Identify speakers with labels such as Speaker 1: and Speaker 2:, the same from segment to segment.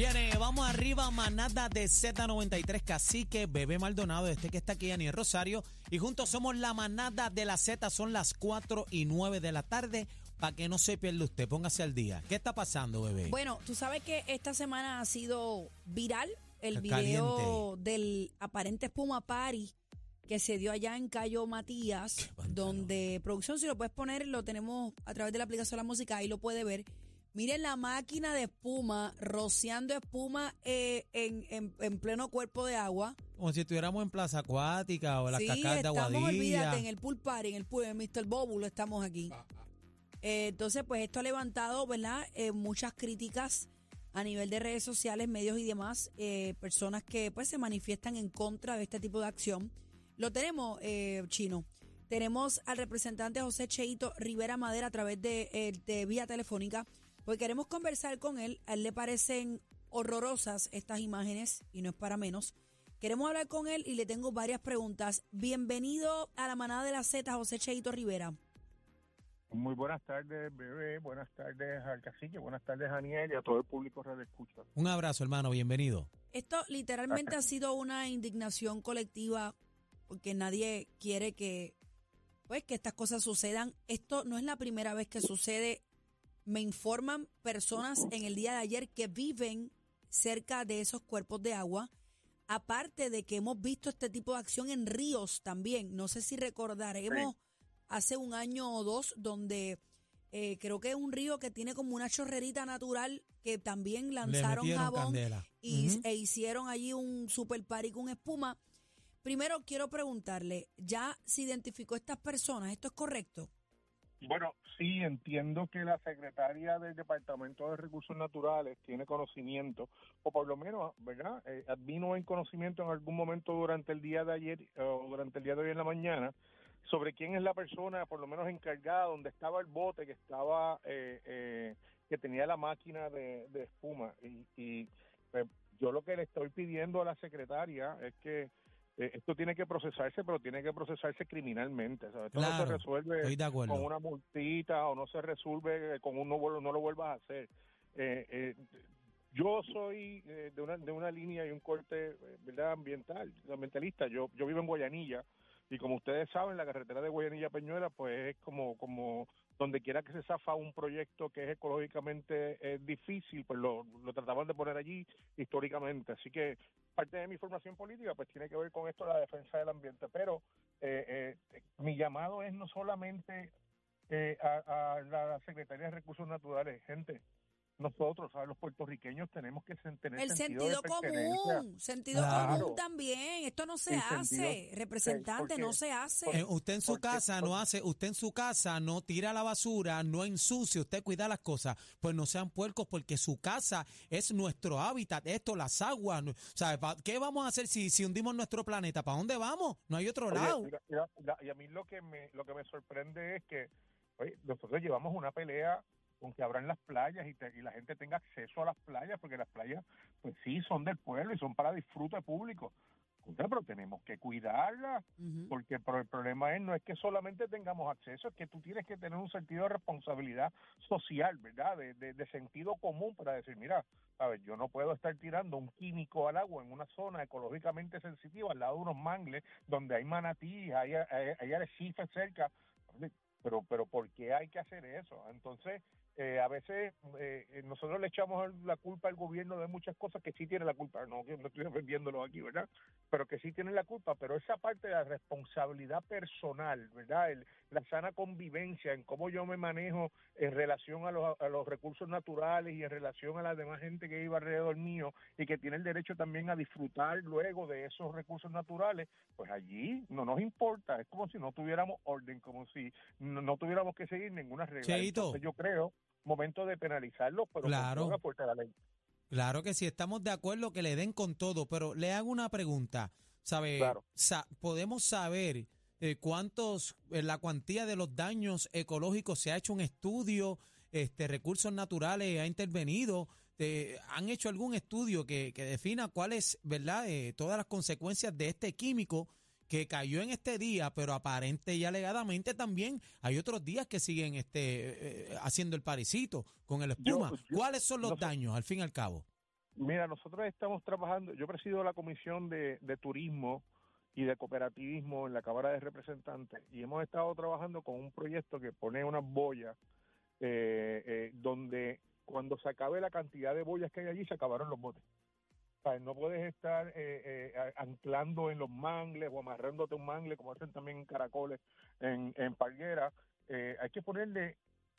Speaker 1: Viene, vamos arriba, manada de Z93, Cacique, Bebé Maldonado, este que está aquí, Aniel Rosario. Y juntos somos la manada de la Z, son las 4 y 9 de la tarde. Para que no se pierda usted, póngase al día. ¿Qué está pasando, bebé?
Speaker 2: Bueno, tú sabes que esta semana ha sido viral el video del aparente espuma party que se dio allá en Cayo Matías, donde producción, si lo puedes poner, lo tenemos a través de la aplicación de la música, ahí lo puede ver. Miren la máquina de espuma, rociando espuma eh, en, en- en pleno cuerpo de agua.
Speaker 1: Como si estuviéramos en Plaza Acuática o en las
Speaker 2: sí,
Speaker 1: cascadas de
Speaker 2: estamos,
Speaker 1: Aguadilla.
Speaker 2: olvídate, en el pool party, en el pool, en Mr. Bóbulo estamos aquí. Eh, entonces, pues esto ha levantado, ¿verdad? Eh, muchas críticas a nivel de redes sociales, medios y demás, eh, personas que pues se manifiestan en contra de este tipo de acción. Lo tenemos, eh, Chino. Tenemos al representante José Cheito Rivera Madera a través de, eh, de vía telefónica, porque queremos conversar con él. A él le parecen horrorosas estas imágenes y no es para menos. Queremos hablar con él y le tengo varias preguntas. Bienvenido a la manada de la Z, José Cheito Rivera.
Speaker 3: Muy buenas tardes, bebé. Buenas tardes al cacique. Buenas tardes, Daniel, y a todo el público Radio Escucha.
Speaker 1: Un abrazo, hermano, bienvenido.
Speaker 2: Esto literalmente ha sido una indignación colectiva porque nadie quiere que pues que estas cosas sucedan. Esto no es la primera vez que sucede. Me informan personas en el día de ayer que viven cerca de esos cuerpos de agua. Aparte de que hemos visto este tipo de acción en ríos también. No sé si recordaremos hace un año o dos donde eh, creo que es un río que tiene como una chorrerita natural que también lanzaron jabón y, e hicieron allí un super party con espuma. Primero quiero preguntarle, ¿ya se identificó estas personas? ¿Esto es correcto?
Speaker 3: Bueno, sí, entiendo que la secretaria del Departamento de Recursos Naturales tiene conocimiento, o por lo menos, ¿verdad? Eh, vino en conocimiento en algún momento durante el día de ayer o durante el día de hoy en la mañana sobre quién es la persona, por lo menos encargada, donde estaba el bote que estaba, eh, eh, que tenía la máquina de, espuma. Y, y pues, yo lo que le estoy pidiendo a la secretaria es que esto tiene que procesarse, pero tiene que procesarse criminalmente. ¿sabes? Esto no se resuelve con una multita o no se resuelve con un no, no lo vuelvas a hacer. Eh, eh, yo soy eh, de, una, de una línea y un corte eh, verdad ambiental, ambientalista. Yo, yo vivo en Guayanilla y como ustedes saben, la carretera de Guayanilla Peñuela pues es como, como donde quiera que se zafa un proyecto que es ecológicamente eh, difícil, pues lo, lo trataban de poner allí históricamente. Así que parte de mi formación política pues tiene que ver con esto, la defensa del ambiente. Pero eh, eh, mi llamado es no solamente eh, a, a la Secretaría de Recursos Naturales, gente, nosotros, ¿sabes? los puertorriqueños tenemos que tener
Speaker 2: El
Speaker 3: sentido,
Speaker 2: sentido común, sentido
Speaker 1: Claro.
Speaker 2: común también. Esto no se
Speaker 3: El
Speaker 2: hace,
Speaker 3: sentido-
Speaker 2: representante,
Speaker 3: porque-
Speaker 2: no se hace.
Speaker 1: Eh, usted en su
Speaker 3: porque-
Speaker 1: casa no hace, usted en su casa no tira la basura, no ensucia, usted cuida las cosas. Pues no sean puercos porque su casa es nuestro hábitat, esto, las aguas. no- ¿sabe? Pa- ¿Qué vamos a hacer si, si hundimos nuestro planeta? ¿Para dónde vamos? No hay otro
Speaker 3: Oye,
Speaker 1: lado.
Speaker 3: mira, mira, mira, y a mí lo que me lo que me sorprende es que oye, nosotros llevamos una pelea con que abran las playas y, te- y la gente tenga acceso a las playas, porque las playas, pues sí, son del pueblo y son para disfrute público. Pero tenemos que cuidarlas, porque pero el problema es no es que solamente tengamos acceso, es que tú tienes que tener un sentido de responsabilidad social, ¿verdad? De, de- de sentido común para decir, mira, sabes, yo no puedo estar tirando un químico al agua en una zona ecológicamente sensitiva al lado de unos mangles donde hay manatí, hay, hay, hay arrecifes cerca, pero pero ¿por qué hay que hacer eso? Entonces, eh, a veces eh, eh, nosotros le echamos la culpa al gobierno de muchas cosas que sí tiene la culpa, no no estoy defendiéndolo aquí, ¿verdad? Pero que sí tienen la culpa, pero esa parte de la responsabilidad personal, ¿verdad? El- la sana convivencia en cómo yo me manejo en relación a los, a los recursos naturales y en relación a la demás gente que vive alrededor mío y que tiene el derecho también a disfrutar luego de esos recursos naturales, pues allí no nos importa, es como si no tuviéramos orden, como si no, no tuviéramos que seguir ninguna regla. Entonces yo creo, momento de penalizarlos, pero
Speaker 1: Claro.
Speaker 3: con fuerza de la ley.
Speaker 1: Claro que sí, estamos de acuerdo que le den con todo, pero le hago una pregunta. ¿Sabe?
Speaker 3: Claro.
Speaker 1: Sa- ¿Podemos saber eh, cuántos, eh, la cuantía de los daños ecológicos se ha hecho un estudio? Este, Recursos Naturales ha intervenido. eh, ¿Han hecho algún estudio que, que defina cuáles, verdad, eh, todas las consecuencias de este químico que cayó en este día, pero aparente y alegadamente también hay otros días que siguen este, eh, haciendo el parecito con el espuma?
Speaker 3: yo-
Speaker 1: ¿Cuáles son los
Speaker 3: no
Speaker 1: daños, al fin y al cabo?
Speaker 3: Mira, nosotros estamos trabajando, yo presido la Comisión de, de Turismo y de Cooperativismo en la Cámara de Representantes y hemos estado trabajando con un proyecto que pone unas boyas eh, eh, donde cuando se acabe la cantidad de boyas que hay allí, se acabaron los botes. No puedes estar eh, eh, anclando en los mangles o amarrándote un mangle, como hacen también en caracoles, en, en palguera. Eh, hay que ponerle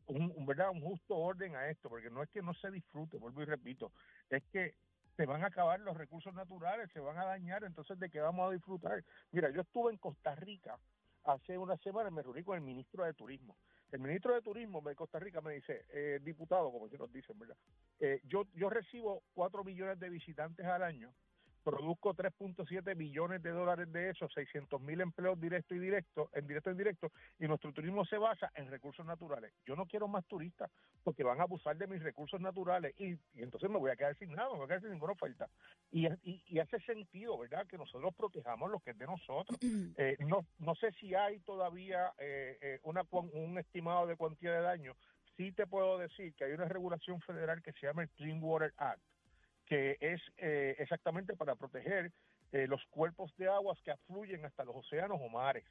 Speaker 3: un, un, ¿verdad? un justo orden a esto, porque no es que no se disfrute, vuelvo y repito, es que se van a acabar los recursos naturales, se van a dañar, entonces ¿de qué vamos a disfrutar? Mira, yo estuve en Costa Rica hace una semana, me reuní con el ministro de Turismo. El ministro de Turismo de Costa Rica me dice, eh, diputado, como se nos dicen, ¿verdad? Eh, yo, yo recibo 4 millones de visitantes al año, produzco 3.7 billones de dólares de esos, 600 mil empleos directos y directos, en directo y indirecto, y nuestro turismo se basa en recursos naturales. Yo no quiero más turistas porque van a abusar de mis recursos naturales y, y entonces me voy a quedar sin nada, me voy a quedar sin ninguna oferta. Y, y, y hace sentido, ¿verdad?, que nosotros protejamos lo que es de nosotros. Eh, no, no sé si hay todavía eh, eh, una, un estimado de cuantía de daño. Sí te puedo decir que hay una regulación federal que se llama el Clean Water Act, que es eh, exactamente para proteger eh, los cuerpos de aguas que afluyen hasta los océanos o mares.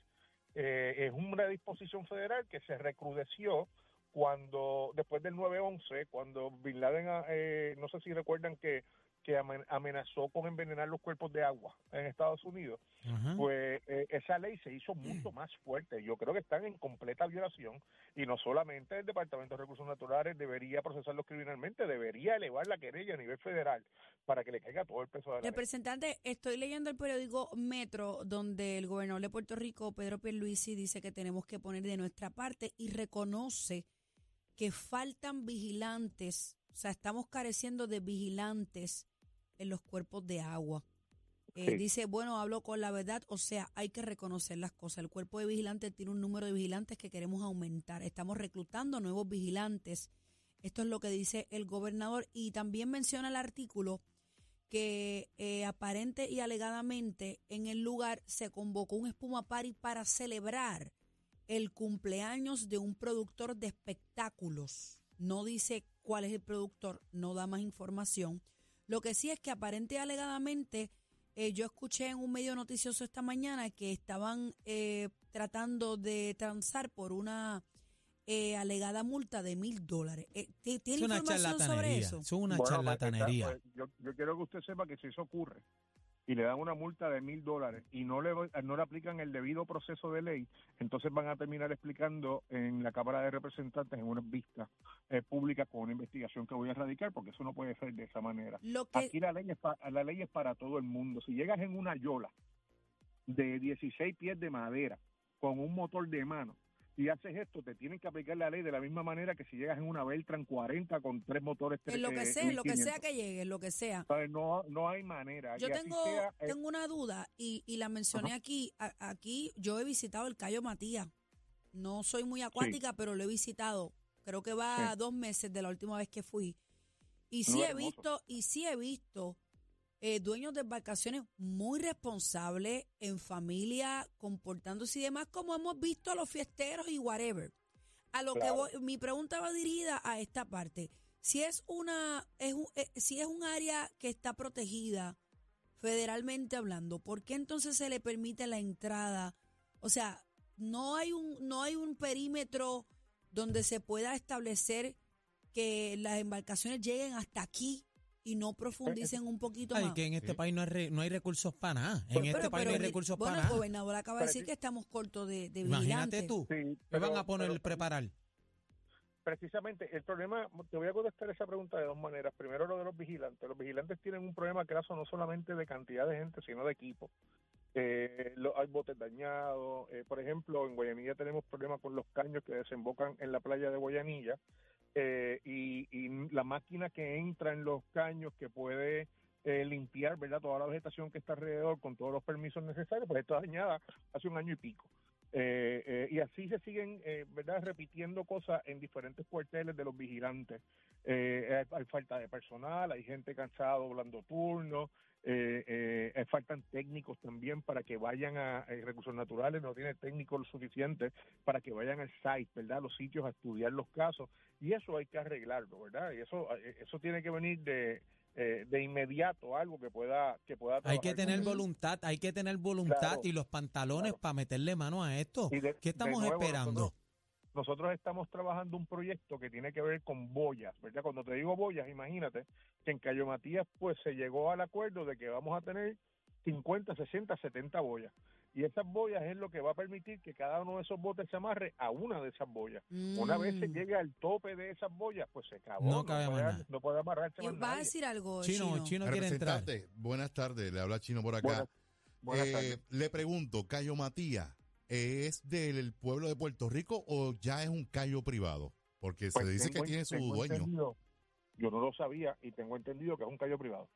Speaker 3: Eh, es una disposición federal que se recrudeció cuando después del 9-11, cuando Bin Laden, ah, eh, no sé si recuerdan que, que amen- amenazó con envenenar los cuerpos de agua en Estados Unidos,
Speaker 1: Ajá.
Speaker 3: pues eh, esa ley se hizo mucho más fuerte. Yo creo que están en completa violación y no solamente el Departamento de Recursos Naturales debería procesarlos criminalmente, debería elevar la querella a nivel federal para que le caiga todo el peso de la ley.
Speaker 2: Representante, estoy leyendo el periódico Metro, donde el gobernador de Puerto Rico, Pedro Pierluisi, dice que tenemos que poner de nuestra parte y reconoce que faltan vigilantes, o sea, estamos careciendo de vigilantes en los cuerpos de agua. Eh,
Speaker 3: Sí.
Speaker 2: Dice, bueno, hablo con la verdad, o sea, hay que reconocer las cosas. El cuerpo de vigilantes tiene un número de vigilantes que queremos aumentar. Estamos reclutando nuevos vigilantes. Esto es lo que dice el gobernador y también menciona el artículo que eh, aparente y alegadamente en el lugar se convocó un espuma party para celebrar el cumpleaños de un productor de espectáculos. No dice cuál es el productor, no da más información. Lo que sí es que aparente y alegadamente eh, yo escuché en un medio noticioso esta mañana que estaban eh, tratando de transar por una eh, alegada multa de mil dólares. Eh, ¿ti-
Speaker 1: Es
Speaker 2: ¿Tiene
Speaker 1: una
Speaker 2: información sobre eso?
Speaker 1: Es una
Speaker 3: Bueno, pues,
Speaker 1: charlatanería.
Speaker 3: pues, yo, yo quiero que usted sepa que si eso ocurre y le dan una multa de mil dólares y no le no le aplican el debido proceso de ley, entonces van a terminar explicando en la Cámara de Representantes en unas vistas eh, públicas con una investigación que voy a erradicar, porque eso no puede ser de esa manera.
Speaker 2: Lo que,
Speaker 3: Aquí la ley es pa- la ley es para todo el mundo. Si llegas en una yola de 16 pies de madera con un motor de mano y haces esto, te tienen que aplicar la ley de la misma manera que si llegas en una Beltran 40 con tres motores.
Speaker 2: en lo que
Speaker 3: eh,
Speaker 2: sea, en lo que
Speaker 3: 1500.
Speaker 2: sea que llegue, lo que sea.
Speaker 3: No, no hay manera.
Speaker 2: Yo
Speaker 3: Y
Speaker 2: tengo,
Speaker 3: sea, eh,
Speaker 2: tengo una duda y, y la mencioné aquí. A- aquí yo he visitado el Cayo Matías. No soy muy acuática, pero lo he visitado. Creo que va
Speaker 3: Sí.
Speaker 2: a dos meses de la última vez que fui. Y
Speaker 3: No,
Speaker 2: sí he
Speaker 3: hermoso.
Speaker 2: visto, y sí he visto eh, dueños de embarcaciones muy responsables, en familia, comportándose y demás, como hemos visto a los fiesteros y whatever. A lo
Speaker 3: Claro.
Speaker 2: que voy, mi pregunta va dirigida a esta parte. Si es una, es un, eh, si es un área que está protegida federalmente hablando, ¿por qué entonces se le permite la entrada? O sea, no hay un, no hay un perímetro donde se pueda establecer que las embarcaciones lleguen hasta aquí y no profundicen un poquito
Speaker 1: Ay,
Speaker 2: más.
Speaker 1: que en este país no hay, re- no hay recursos para nada. En
Speaker 3: Pero-
Speaker 1: este
Speaker 2: Pero-
Speaker 1: país
Speaker 2: pero
Speaker 1: no hay recursos
Speaker 2: bueno,
Speaker 1: para
Speaker 2: el
Speaker 1: nada.
Speaker 2: gobernador acaba de decir que estamos cortos de, de
Speaker 1: Imagínate
Speaker 2: vigilantes.
Speaker 1: tú.
Speaker 3: sí,
Speaker 1: Me
Speaker 3: pero-
Speaker 1: van a poner
Speaker 3: pero
Speaker 1: preparar.
Speaker 3: precisamente el problema, te voy a contestar esa pregunta de dos maneras. Primero, lo de los vigilantes. Los vigilantes tienen un problema graso no solamente de cantidad de gente, sino de equipo. Eh, lo- hay botes dañados. eh, por ejemplo, en Guayanilla tenemos problemas con los caños que desembocan en la playa de Guayanilla. Eh, y, la máquina que entra en los caños que puede eh, limpiar verdad toda la vegetación que está alrededor con todos los permisos necesarios, pues está dañada hace un año y pico. Y así se siguen eh, verdad repitiendo cosas en diferentes cuarteles de los vigilantes. Eh, hay, falta de personal, hay gente cansada doblando turnos, eh, eh, eh, faltan técnicos también para que vayan a eh, recursos naturales, no tiene técnicos lo suficiente para que vayan al site, ¿verdad? A los sitios a estudiar los casos y eso hay que arreglarlo, ¿verdad? Y eso eso tiene que venir de eh, de inmediato algo que pueda que pueda
Speaker 1: Hay que tener voluntad, hay que tener voluntad
Speaker 3: Claro,
Speaker 1: y los pantalones
Speaker 3: claro.
Speaker 1: para meterle mano a esto.
Speaker 3: Y de-
Speaker 1: ¿Qué estamos
Speaker 3: de nuevo,
Speaker 1: esperando?
Speaker 3: Nosotros, nosotros estamos trabajando un proyecto que tiene que ver con boyas, ¿verdad? Cuando te digo boyas, imagínate que en Cayo Matías pues se llegó al acuerdo de que vamos a tener 50, 60, 70 boyas. Y esas boyas es lo que va a permitir que cada uno de esos botes se amarre a una de esas boyas. Una vez se
Speaker 2: Mm.
Speaker 3: llegue al tope de esas boyas, pues se acabó.
Speaker 1: No cabe más
Speaker 3: puede, no puede amarrarse
Speaker 2: Y
Speaker 3: más
Speaker 2: ¿Vas a decir algo,
Speaker 1: Chino,
Speaker 2: Chino?
Speaker 1: Chino quiere entrar.
Speaker 4: Buenas tardes, le habla Chino por acá.
Speaker 3: Buenas- buenas
Speaker 4: Eh,
Speaker 3: tardes.
Speaker 4: le pregunto, Cayo Matías, ¿es del pueblo de Puerto Rico o ya es un callo privado? Porque
Speaker 3: Pues
Speaker 4: se dice que tiene su dueño.
Speaker 3: yo no lo sabía y tengo entendido que es un callo privado.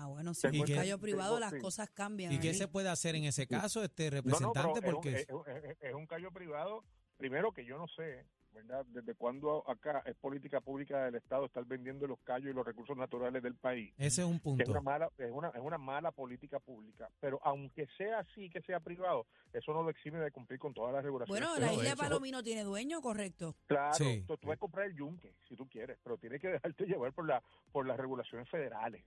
Speaker 2: Ah, bueno, si
Speaker 3: Tengo
Speaker 2: en
Speaker 1: que-
Speaker 2: callo privado
Speaker 3: tengo-
Speaker 2: las
Speaker 3: sí.
Speaker 2: cosas cambian.
Speaker 1: ¿Y qué se puede hacer en ese caso, este
Speaker 3: No, no,
Speaker 1: representante? Porque
Speaker 3: es, un, es- es un callo privado, primero que yo no sé, ¿verdad? Desde cuándo acá es política pública del Estado estar vendiendo los callos y los recursos naturales del país.
Speaker 1: ese es un
Speaker 3: Que Es una
Speaker 1: punto.
Speaker 3: mala, es una, es una mala política pública. Pero aunque sea así, que sea privado, eso no lo exime de cumplir con todas las regulaciones.
Speaker 2: Bueno,
Speaker 4: No,
Speaker 2: la isla Palomino tiene dueño, correcto.
Speaker 3: Claro,
Speaker 1: Sí.
Speaker 3: tú, tú puedes comprar el yunque si tú quieres, pero tienes que dejarte llevar por la por las regulaciones federales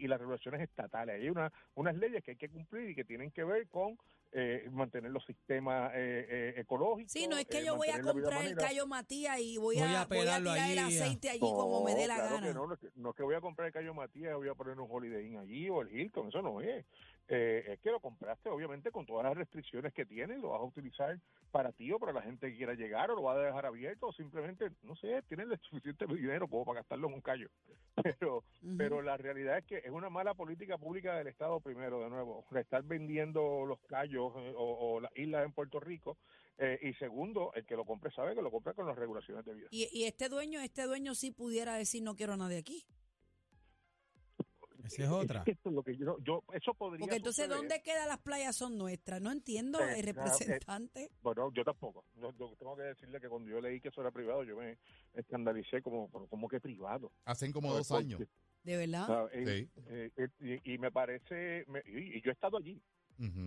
Speaker 3: y las regulaciones estatales. Hay una, unas leyes que hay que cumplir y que tienen que ver con eh, mantener los sistemas eh, eh, ecológicos.
Speaker 2: Sí, no es que
Speaker 3: eh,
Speaker 2: yo voy a comprar el callo Matías y voy,
Speaker 1: Voy
Speaker 2: a,
Speaker 1: a
Speaker 2: voy a tirar el
Speaker 1: allí, a-
Speaker 2: aceite allí como me dé la
Speaker 3: claro
Speaker 2: gana.
Speaker 3: que no, no es que- no es que voy a comprar el Cayo Matías, voy a poner un Holiday Inn allí o el Hilton, eso no es. Eh, es que lo compraste obviamente con todas las restricciones que tiene, lo vas a utilizar para ti o para la gente que quiera llegar o lo vas a dejar abierto o simplemente, no sé, tienes el suficiente dinero como para gastarlo en un callo. Pero, pero la realidad es que es una mala política pública del Estado primero, de nuevo, de estar vendiendo los callos eh, o, o las islas en Puerto Rico. eh, y segundo, el que lo compre sabe que lo compra con las regulaciones de vida.
Speaker 2: Y, y este dueño, este dueño sí pudiera decir no quiero a nadie aquí.
Speaker 1: Esa es otra.
Speaker 3: que esto es lo que yo, yo eso podría
Speaker 2: Porque entonces,
Speaker 3: suceder.
Speaker 2: ¿dónde quedan las playas? Son nuestras. No entiendo,
Speaker 3: Eh,
Speaker 2: el
Speaker 3: claro, eh,
Speaker 2: representante.
Speaker 3: Bueno, yo tampoco. Yo, yo tengo que decirle que cuando yo leí que eso era privado, yo me escandalicé como, como- que privado.
Speaker 4: Hacen como dos años.
Speaker 2: De verdad.
Speaker 3: ah, eh,
Speaker 4: Sí.
Speaker 3: eh, eh, y, y me parece, me- y, y yo he estado allí,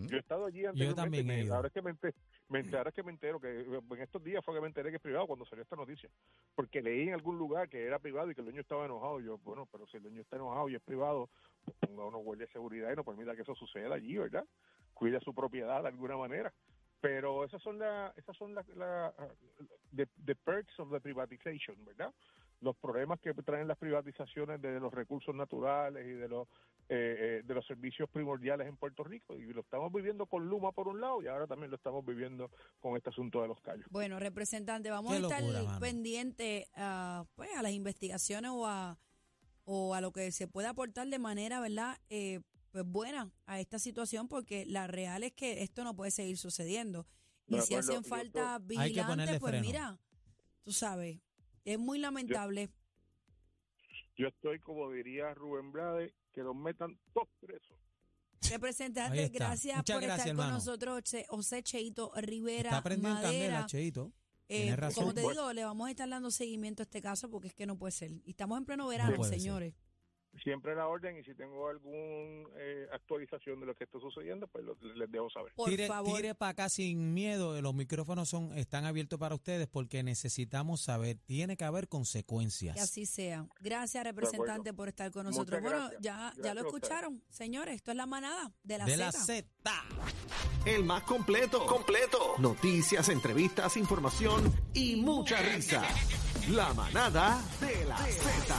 Speaker 3: Yo he estado allí anteriormente.
Speaker 1: también he ido.
Speaker 3: ahora es que me, enter- me enter- ahora es que me entero que en estos días fue que me enteré que es privado cuando salió esta noticia, porque leí en algún lugar que era privado y que el dueño estaba enojado. Y yo, bueno, pero si el dueño está enojado y es privado, pues ponga unos guardias de seguridad y no permita que eso suceda allí, ¿verdad? Cuide su propiedad de alguna manera. Pero esas son las, esas son las, la, the, the perks of the privatization, ¿verdad? Los problemas que traen las privatizaciones de los recursos naturales y de los eh, eh, de los servicios primordiales en Puerto Rico y lo estamos viviendo con Luma por un lado y ahora también lo estamos viviendo con este asunto de los callos.
Speaker 2: Bueno, representante, vamos
Speaker 1: Qué
Speaker 2: a estar
Speaker 1: mano.
Speaker 2: pendientes a, pues, a las investigaciones o a, o a lo que se pueda aportar de manera, ¿verdad? Eh, pues buena a esta situación porque la real es que esto no puede seguir sucediendo. Y si
Speaker 3: acuerdo,
Speaker 2: hacen falta vigilantes, pues
Speaker 1: freno.
Speaker 2: mira, tú sabes, es muy lamentable.
Speaker 3: Yo estoy, como diría Rubén Blade, que los metan todos presos.
Speaker 2: Representante, gracias
Speaker 1: Muchas
Speaker 2: por
Speaker 1: gracias,
Speaker 2: estar con nosotros, Che- José Cheito Rivera
Speaker 1: Está prendiendo
Speaker 2: Madera.
Speaker 1: candela, Cheito.
Speaker 2: Eh,
Speaker 1: razón.
Speaker 2: como te digo, le vamos a estar dando seguimiento a este caso porque es que no puede ser. Y estamos en pleno verano,
Speaker 1: ser.
Speaker 3: Siempre la orden y si tengo alguna actualización de lo que está sucediendo, pues lo- les dejo saber.
Speaker 2: Por
Speaker 1: tire,
Speaker 2: favor.
Speaker 1: tire para acá sin miedo. Los micrófonos son están abiertos para ustedes porque necesitamos saber. Tiene que haber consecuencias.
Speaker 2: Que así sea. Gracias, representante, por estar con nosotros.
Speaker 3: Muchas
Speaker 2: Bueno,
Speaker 3: gracias.
Speaker 2: ya, ya lo escucharon, señores. Esto es la manada de la
Speaker 1: de la
Speaker 2: Z.
Speaker 1: Z.
Speaker 5: El más completo. Completo. Noticias, entrevistas, información y mucha risa. La manada de la Z.